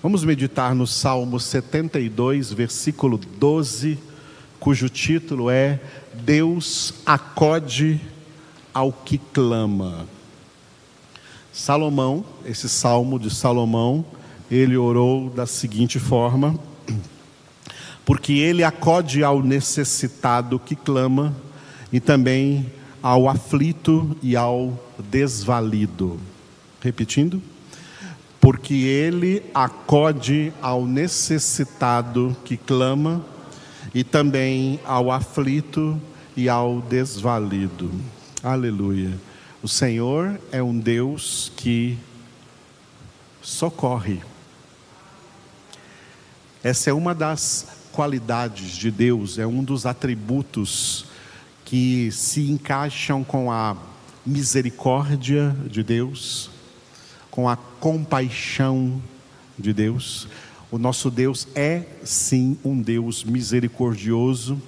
Vamos meditar no Salmo 72, versículo 12, cujo título é Deus acode ao que clama. Salomão, esse salmo de Salomão, ele orou da seguinte forma: porque ele acode ao necessitado que clama e também ao aflito e ao desvalido. Repetindo porque ele acode ao necessitado que clama e também ao aflito e ao desvalido. Aleluia. O Senhor é um Deus que socorre. Essa é uma das qualidades de Deus, é um dos atributos que se encaixam com a misericórdia de Deus, com a compaixão de Deus. O nosso Deus é sim um Deus misericordioso.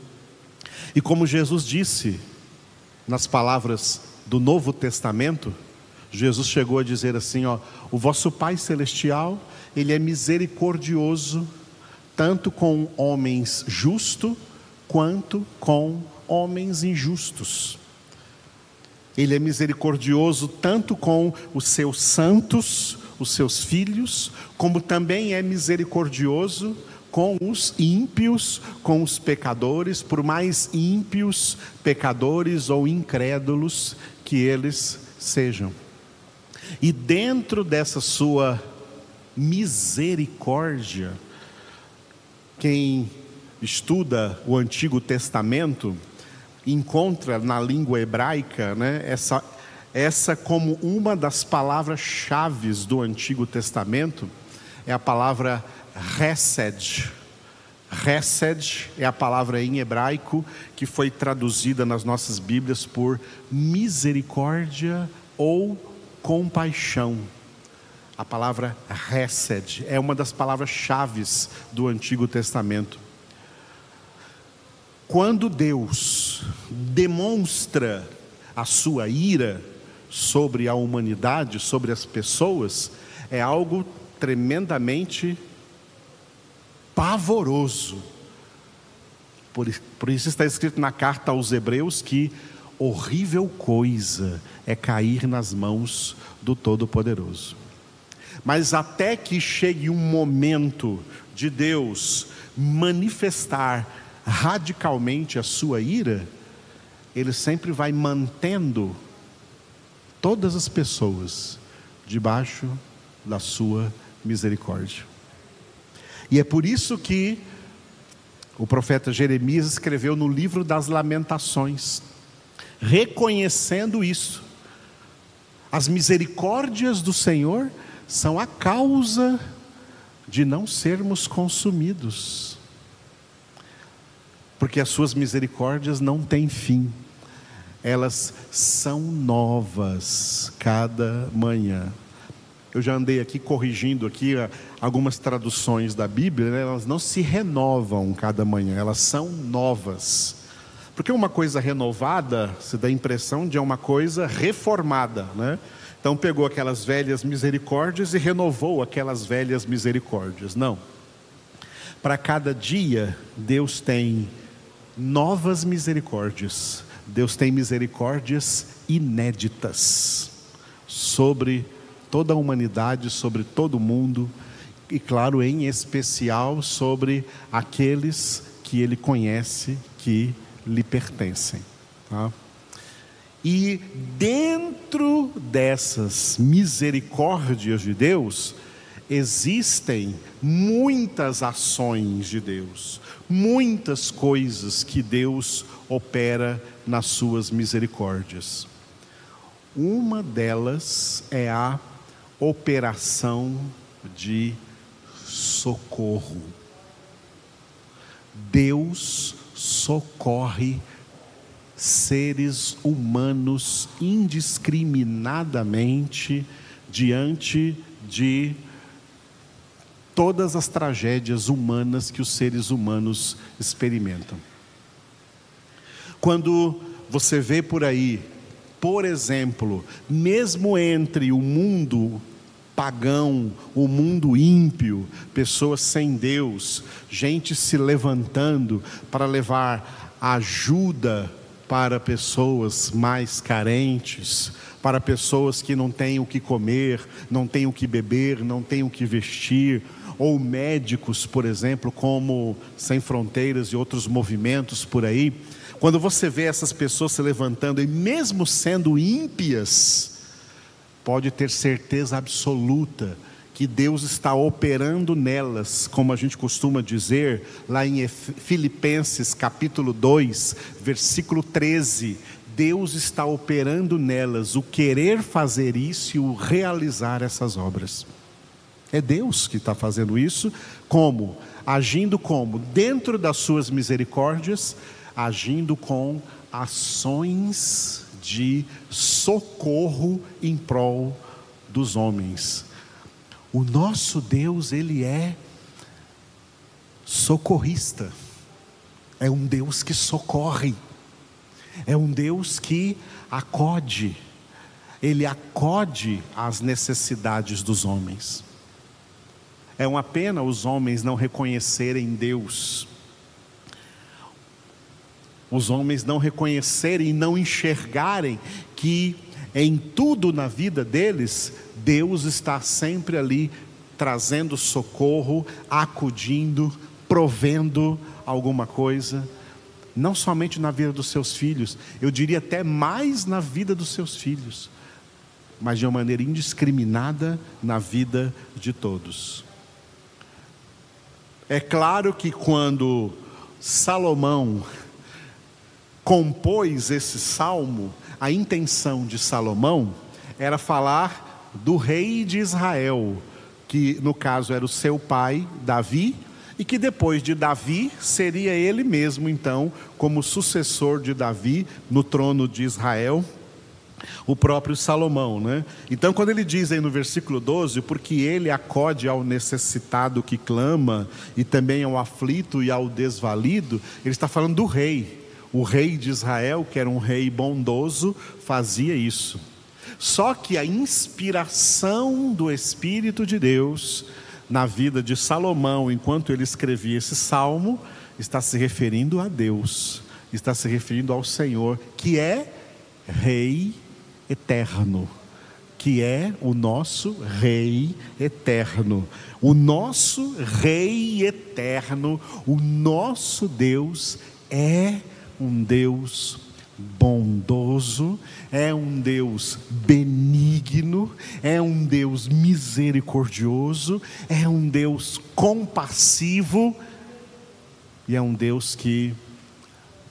E como Jesus disse nas palavras do Novo Testamento, Jesus chegou a dizer assim, ó: "O vosso Pai celestial, ele é misericordioso tanto com homens justos quanto com homens injustos." Ele é misericordioso tanto com os seus santos, os seus filhos, como também é misericordioso com os ímpios, com os pecadores, por mais ímpios, pecadores ou incrédulos que eles sejam. E dentro dessa sua misericórdia, quem estuda o Antigo Testamento, encontra na língua hebraica né, essa, essa como uma das palavras-chave do Antigo Testamento, é a palavra Hesed. Hesed é a palavra em hebraico que foi traduzida nas nossas Bíblias por misericórdia ou compaixão. A palavra Hesed é uma das palavras-chave do Antigo Testamento. Quando Deus demonstra a sua ira sobre a humanidade, sobre as pessoas, é algo tremendamente pavoroso. Por, por, isso está escrito na carta aos Hebreus que horrível coisa é cair nas mãos do Todo-Poderoso. Mas até que chegue um momento de Deus manifestar radicalmente a sua ira, ele sempre vai mantendo todas as pessoas debaixo da sua misericórdia. E é por isso que o profeta Jeremias escreveu no livro das Lamentações, reconhecendo isso. As misericórdias do Senhor são a causa de não sermos consumidos porque as suas misericórdias não têm fim, elas são novas cada manhã. Eu já andei aqui corrigindo aqui ah, algumas traduções da Bíblia, né? elas não se renovam cada manhã, elas são novas. Porque uma coisa renovada se dá a impressão de uma coisa reformada, né? Então pegou aquelas velhas misericórdias e renovou aquelas velhas misericórdias. Não. Para cada dia, Deus tem novas misericórdias. Deus tem misericórdias inéditas sobre toda a humanidade, sobre todo o mundo e, claro, em especial sobre aqueles que Ele conhece que lhe pertencem. Tá? E dentro dessas misericórdias de Deus, existem muitas ações de Deus, muitas coisas que Deus opera nas suas misericórdias. Uma delas é a operação de socorro. Deus socorre seres humanos indiscriminadamente diante de todas as tragédias humanas que os seres humanos experimentam. Quando você vê por aí, por exemplo, mesmo entre o mundo pagão, o mundo ímpio, pessoas sem Deus, gente se levantando para levar ajuda para pessoas mais carentes, para pessoas que não têm o que comer, não têm o que beber, não têm o que vestir, ou médicos, por exemplo, como Sem Fronteiras e outros movimentos por aí. Quando você vê essas pessoas se levantando, e mesmo sendo ímpias, pode ter certeza absoluta que Deus está operando nelas, como a gente costuma dizer lá em Filipenses capítulo 2, versículo 13. Deus está operando nelas o querer fazer isso e o realizar essas obras. É Deus que está fazendo isso, como? Agindo como? Dentro das suas misericórdias, agindo com ações de socorro em prol dos homens. O nosso Deus, ele é socorrista. É um Deus que socorre. É um Deus que acode. Ele acode às necessidades dos homens. É uma pena os homens não reconhecerem Deus. Os homens não reconhecerem e não enxergarem que em tudo na vida deles, Deus está sempre ali trazendo socorro, acudindo, provendo alguma coisa, não somente na vida dos seus filhos, eu diria até mais na vida dos seus filhos, mas de uma maneira indiscriminada na vida de todos. É claro que quando Salomão compôs esse salmo, a intenção de Salomão era falar do rei de Israel, que no caso era o seu pai, Davi, e que depois de Davi seria ele mesmo, então, como sucessor de Davi no trono de Israel, o próprio Salomão, né? Então, quando ele diz aí no versículo 12, porque ele acode ao necessitado que clama, e também ao aflito e ao desvalido, ele está falando do rei. O rei de Israel, que era um rei bondoso, fazia isso. Só que a inspiração do Espírito de Deus na vida de Salomão, enquanto ele escrevia esse salmo, está se referindo a Deus, está se referindo ao Senhor, que é Rei eterno, que é o nosso Rei eterno. O nosso Rei eterno, o nosso Deus é um Deus bondoso, é um Deus benigno, é um Deus misericordioso, é um Deus compassivo e é um Deus que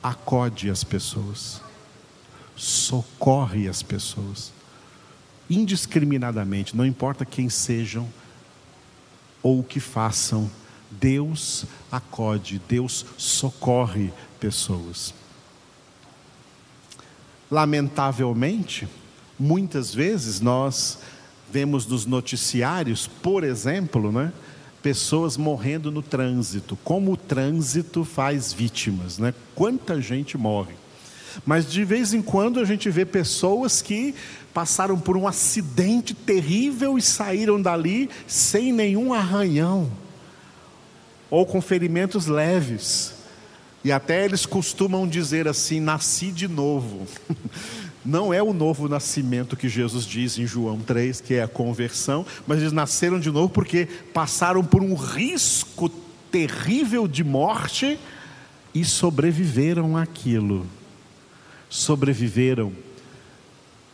acode as pessoas socorre as pessoas, indiscriminadamente, não importa quem sejam ou o que façam, Deus acode, Deus socorre pessoas. Lamentavelmente, muitas vezes nós vemos nos noticiários, por exemplo, né, pessoas morrendo no trânsito, como o trânsito faz vítimas, né? Quanta gente morre. Mas de vez em quando a gente vê pessoas que passaram por um acidente terrível e saíram dali sem nenhum arranhão, ou com ferimentos leves. E até eles costumam dizer assim: nasci de novo. Não é o novo nascimento que Jesus diz em João 3, que é a conversão, mas eles nasceram de novo porque passaram por um risco terrível de morte e sobreviveram àquilo sobreviveram.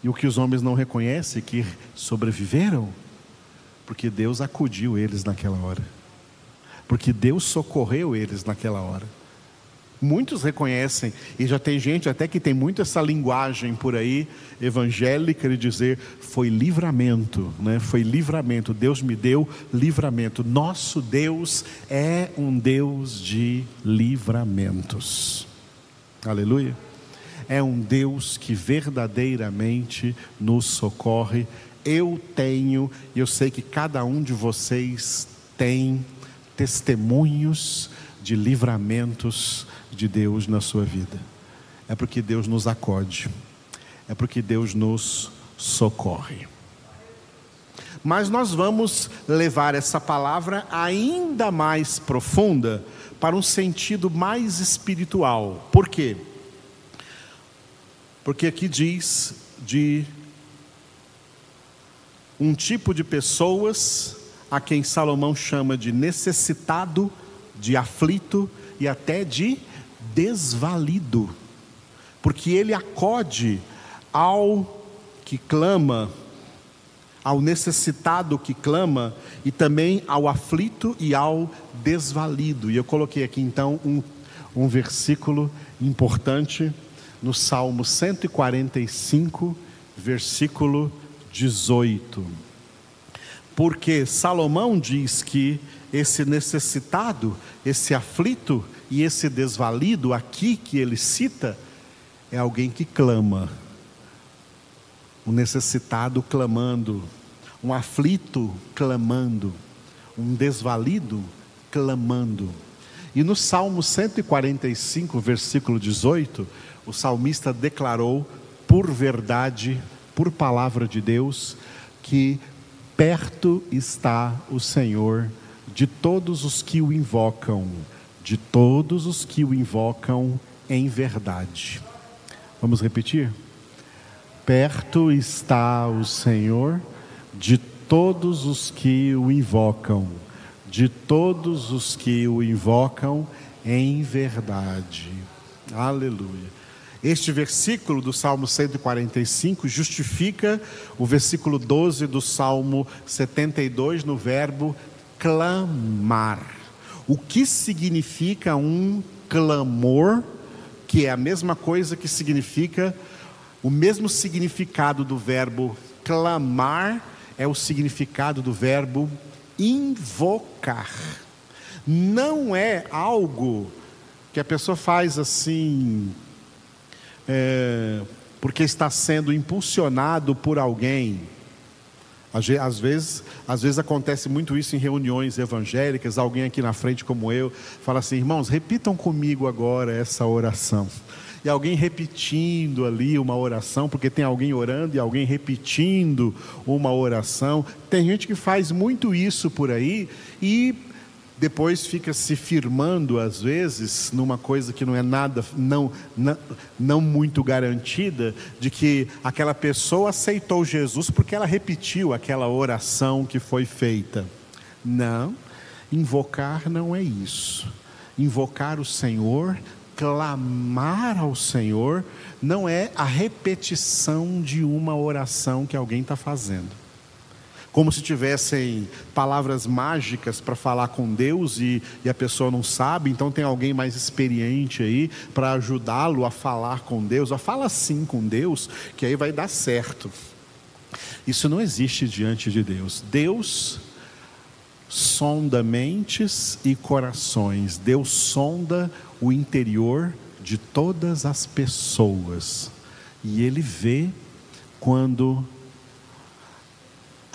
E o que os homens não reconhecem é que sobreviveram, porque Deus acudiu eles naquela hora, porque Deus socorreu eles naquela hora. Muitos reconhecem, e já tem gente até que tem muito essa linguagem por aí, evangélica, de dizer: foi livramento, né? foi livramento, Deus me deu livramento. Nosso Deus é um Deus de livramentos. Aleluia é um Deus que verdadeiramente nos socorre. Eu tenho, e eu sei que cada um de vocês tem testemunhos de livramentos de Deus na sua vida. É porque Deus nos acode, é porque Deus nos socorre. Mas nós vamos levar essa palavra ainda mais profunda para um sentido mais espiritual. Por quê? Porque aqui diz de um tipo de pessoas a quem Salomão chama de necessitado, de aflito e até de desvalido, porque ele acode ao que clama, ao necessitado que clama, e também ao aflito e ao desvalido. E eu coloquei aqui então um, um versículo importante no Salmo 145, versículo 18. Porque Salomão diz que esse necessitado, esse aflito e esse desvalido aqui que ele cita é alguém que clama. Um necessitado clamando, um aflito clamando, um desvalido clamando. E no Salmo 145, versículo 18, o salmista declarou, por verdade, por palavra de Deus, que perto está o Senhor de todos os que o invocam, de todos os que o invocam em verdade. Vamos repetir? Perto está o Senhor de todos os que o invocam, de todos os que o invocam em verdade. Aleluia. Este versículo do Salmo 145 justifica o versículo 12 do Salmo 72 no verbo clamar. O que significa um clamor, que é a mesma coisa que significa o mesmo significado do verbo clamar é o significado do verbo invocar. Não é algo que a pessoa faz assim é, porque está sendo impulsionado por alguém. Às vezes, às vezes acontece muito isso em reuniões evangélicas, alguém aqui na frente como eu, fala assim, irmãos, repitam comigo agora essa oração. E alguém repetindo ali uma oração, porque tem alguém orando e alguém repetindo uma oração. Tem gente que faz muito isso por aí e depois fica se firmando às vezes numa coisa que não é nada, não, não, não, muito garantida, de que aquela pessoa aceitou Jesus porque ela repetiu aquela oração que foi feita. Não, invocar não é isso. Invocar o Senhor, clamar ao Senhor, não é a repetição de uma oração que alguém está fazendo como se tivessem palavras mágicas para falar com Deus e, e, a pessoa não sabe, então tem alguém mais experiente aí para ajudá-lo a falar com Deus. Ó, fala assim com Deus, que aí vai dar certo. Isso não existe diante de Deus. Deus sonda mentes e corações, Deus sonda o interior de todas as pessoas, e Ele vê quando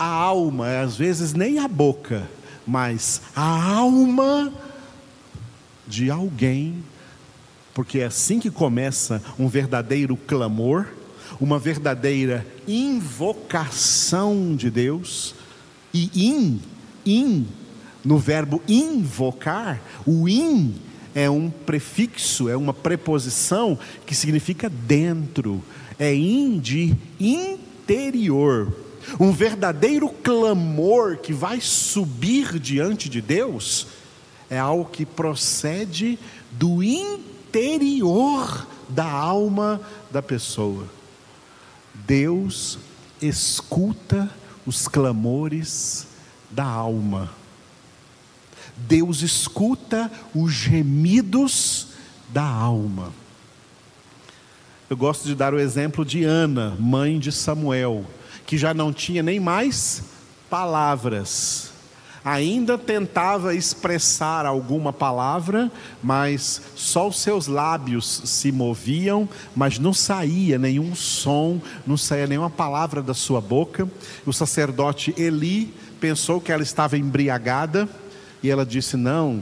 a alma, às vezes nem a boca, mas a alma de alguém, porque é assim que começa um verdadeiro clamor, uma verdadeira invocação de Deus, e in, in, no verbo invocar, o in é um prefixo, é uma preposição que significa dentro, é in de interior. Um verdadeiro clamor que vai subir diante de Deus é algo que procede do interior da alma da pessoa. Deus escuta os clamores da alma. Deus escuta os gemidos da alma. Eu gosto de dar o exemplo de Ana, mãe de Samuel que já não tinha nem mais palavras. Ainda tentava expressar alguma palavra, mas só os seus lábios se moviam, mas não saía nenhum som, não saía nenhuma palavra da sua boca. O sacerdote Eli pensou que ela estava embriagada e ela disse: Não,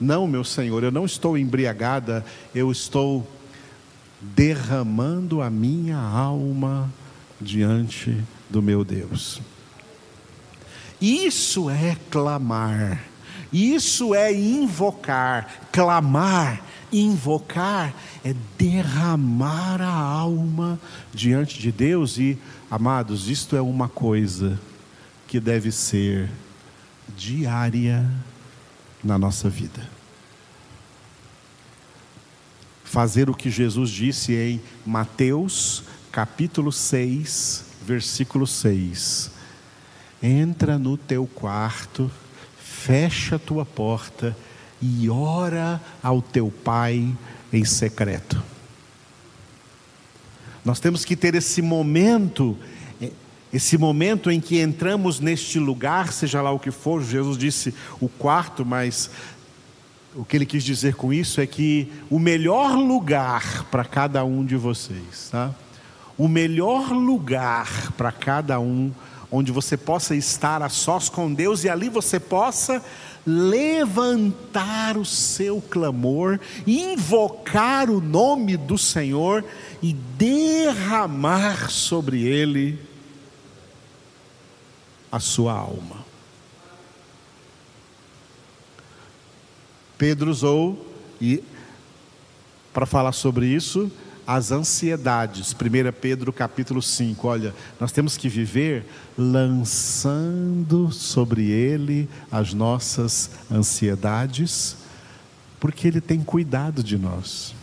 não, meu senhor, eu não estou embriagada, eu estou derramando a minha alma diante do meu Deus. Isso é clamar. Isso é invocar. Clamar, invocar é derramar a alma diante de Deus e, amados, isto é uma coisa que deve ser diária na nossa vida. Fazer o que Jesus disse em Mateus capítulo 6, versículo 6. Entra no teu quarto, fecha a tua porta e ora ao teu pai em secreto. Nós temos que ter esse momento, esse momento em que entramos neste lugar, seja lá o que for, Jesus disse o quarto, mas o que ele quis dizer com isso é que o melhor lugar para cada um de vocês, tá? O melhor lugar para cada um, onde você possa estar a sós com Deus e ali você possa levantar o seu clamor, invocar o nome do Senhor e derramar sobre ele a sua alma. Pedro usou e para falar sobre isso, as ansiedades. 1 Pedro capítulo 5. Olha, nós temos que viver lançando sobre ele as nossas ansiedades, porque ele tem cuidado de nós.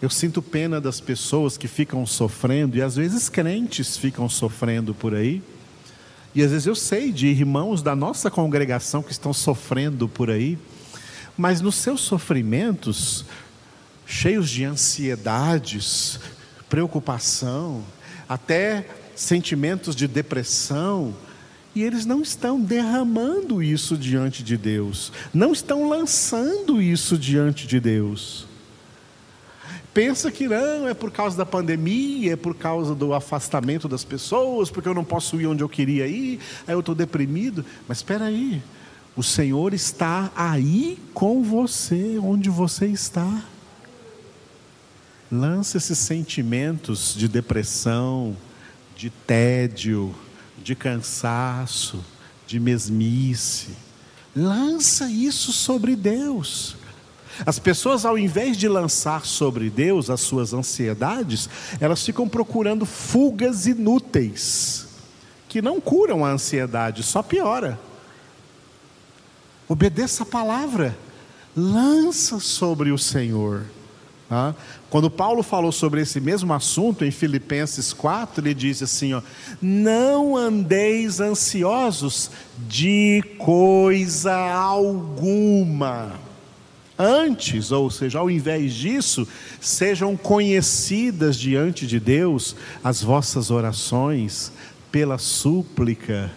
Eu sinto pena das pessoas que ficam sofrendo, e às vezes crentes ficam sofrendo por aí. E às vezes eu sei de irmãos da nossa congregação que estão sofrendo por aí mas nos seus sofrimentos, cheios de ansiedades, preocupação, até sentimentos de depressão, e eles não estão derramando isso diante de Deus, não estão lançando isso diante de Deus. Pensa que não, é por causa da pandemia, é por causa do afastamento das pessoas, porque eu não posso ir onde eu queria ir, aí eu estou deprimido. Mas espera aí, o Senhor está aí com você, onde você está. Lança esses sentimentos de depressão, de tédio, de cansaço, de mesmice. Lança isso sobre Deus. As pessoas, ao invés de lançar sobre Deus as suas ansiedades, elas ficam procurando fugas inúteis, que não curam a ansiedade, só piora. Obedeça a palavra, lança sobre o Senhor. Tá? Quando Paulo falou sobre esse mesmo assunto em Filipenses 4, ele diz assim: ó, Não andeis ansiosos de coisa alguma. Antes, ou seja, ao invés disso, sejam conhecidas diante de Deus as vossas orações pela súplica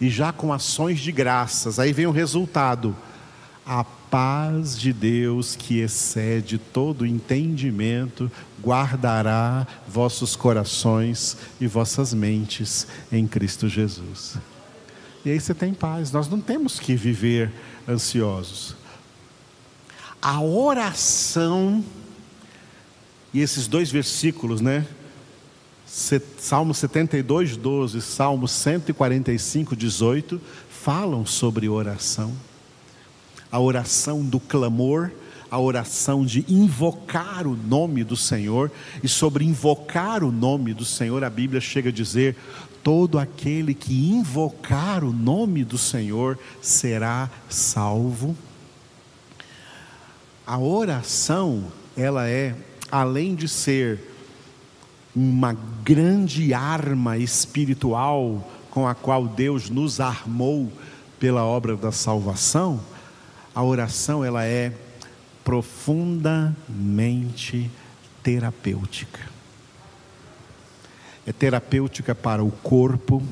e já com ações de graças. Aí vem o resultado: a paz de Deus que excede todo entendimento guardará vossos corações e vossas mentes em Cristo Jesus. E aí você tem paz. Nós não temos que viver ansiosos. A oração e esses dois versículos, né? Salmo 72, 12, Salmo 145, 18, falam sobre oração. A oração do clamor, a oração de invocar o nome do Senhor, e sobre invocar o nome do Senhor, a Bíblia chega a dizer: todo aquele que invocar o nome do Senhor será salvo. A oração, ela é, além de ser uma grande arma espiritual com a qual Deus nos armou pela obra da salvação, a oração ela é profundamente terapêutica. É terapêutica para o corpo,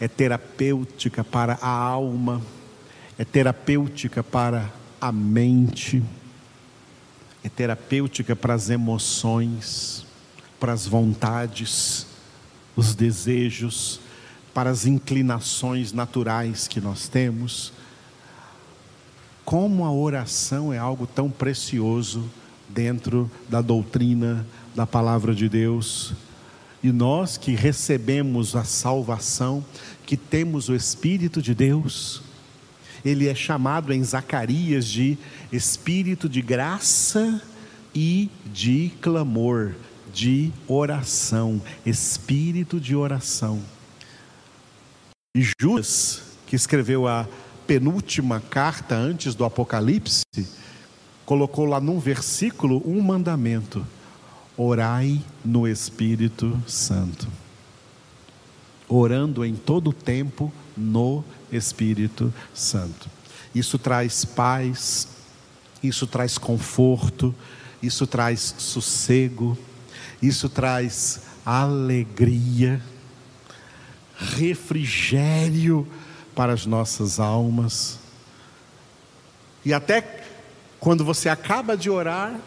é terapêutica para a alma, é terapêutica para a mente, é terapêutica para as emoções para as vontades, os desejos, para as inclinações naturais que nós temos. Como a oração é algo tão precioso dentro da doutrina da palavra de Deus. E nós que recebemos a salvação, que temos o Espírito de Deus, ele é chamado em Zacarias de Espírito de graça e de clamor, de oração, Espírito de oração. E Judas, que escreveu a penúltima carta antes do Apocalipse, colocou lá num versículo um mandamento: orai no Espírito Santo. Orando em todo o tempo no Espírito Santo. Isso traz paz, isso traz conforto, isso traz sossego, isso traz alegria, refrigério para as nossas almas. E até quando você acaba de orar,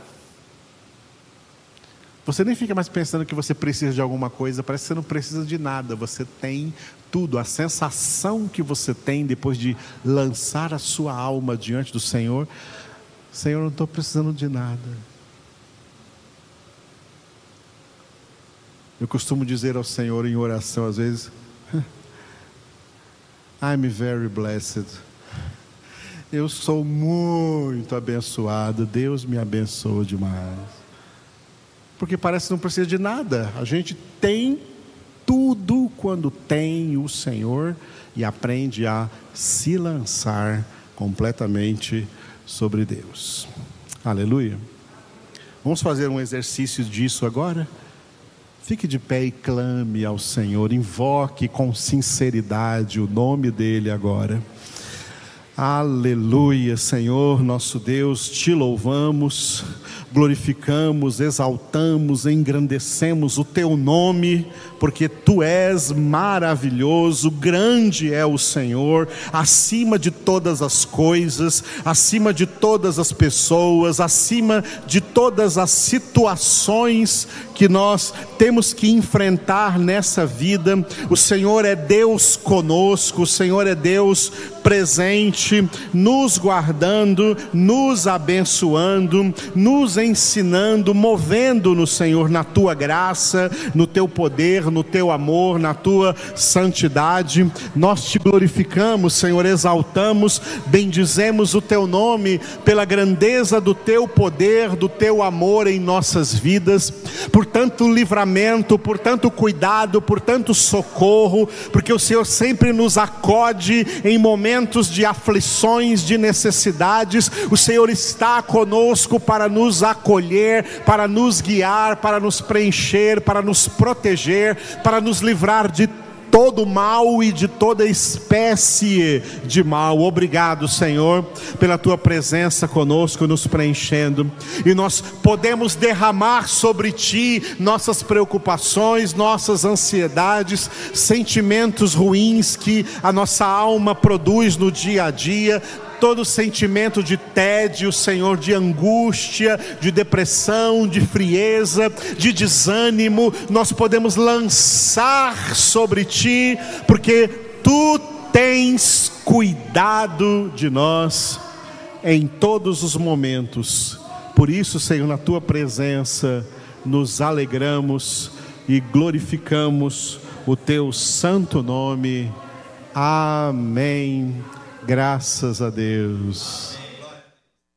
você nem fica mais pensando que você precisa de alguma coisa, parece que você não precisa de nada, você tem tudo. A sensação que você tem depois de lançar a sua alma diante do Senhor: Senhor, não estou precisando de nada. Eu costumo dizer ao Senhor em oração, às vezes, I'm very blessed. Eu sou muito abençoado, Deus me abençoa demais porque parece que não precisa de nada. A gente tem tudo quando tem o Senhor e aprende a se lançar completamente sobre Deus. Aleluia. Vamos fazer um exercício disso agora? Fique de pé e clame ao Senhor, invoque com sinceridade o nome dEle agora. Aleluia, Senhor, nosso Deus, te louvamos glorificamos, exaltamos, engrandecemos o teu nome, porque tu és maravilhoso, grande é o Senhor, acima de todas as coisas, acima de todas as pessoas, acima de todas as situações que nós temos que enfrentar nessa vida. O Senhor é Deus conosco, o Senhor é Deus presente, nos guardando, nos abençoando, nos ensinando, movendo no Senhor na tua graça, no teu poder, no teu amor, na tua santidade. Nós te glorificamos, Senhor, exaltamos, bendizemos o teu nome pela grandeza do teu poder, do teu amor em nossas vidas. Por tanto livramento, por tanto cuidado, por tanto socorro, porque o Senhor sempre nos acode em momentos de aflições, de necessidades. O Senhor está conosco para nos acolher, para nos guiar, para nos preencher, para nos proteger, para nos livrar de todo mal e de toda espécie de mal. Obrigado, Senhor, pela tua presença conosco, nos preenchendo, e nós podemos derramar sobre ti nossas preocupações, nossas ansiedades, sentimentos ruins que a nossa alma produz no dia a dia, todo sentimento de tédio, Senhor, de angústia, de depressão, de frieza, de desânimo, nós podemos lançar sobre Ti, porque Tu tens cuidado de nós em todos os momentos. Por isso, Senhor, na Tua presença, nos alegramos e glorificamos o Teu santo nome. Amém. Graças a Deus.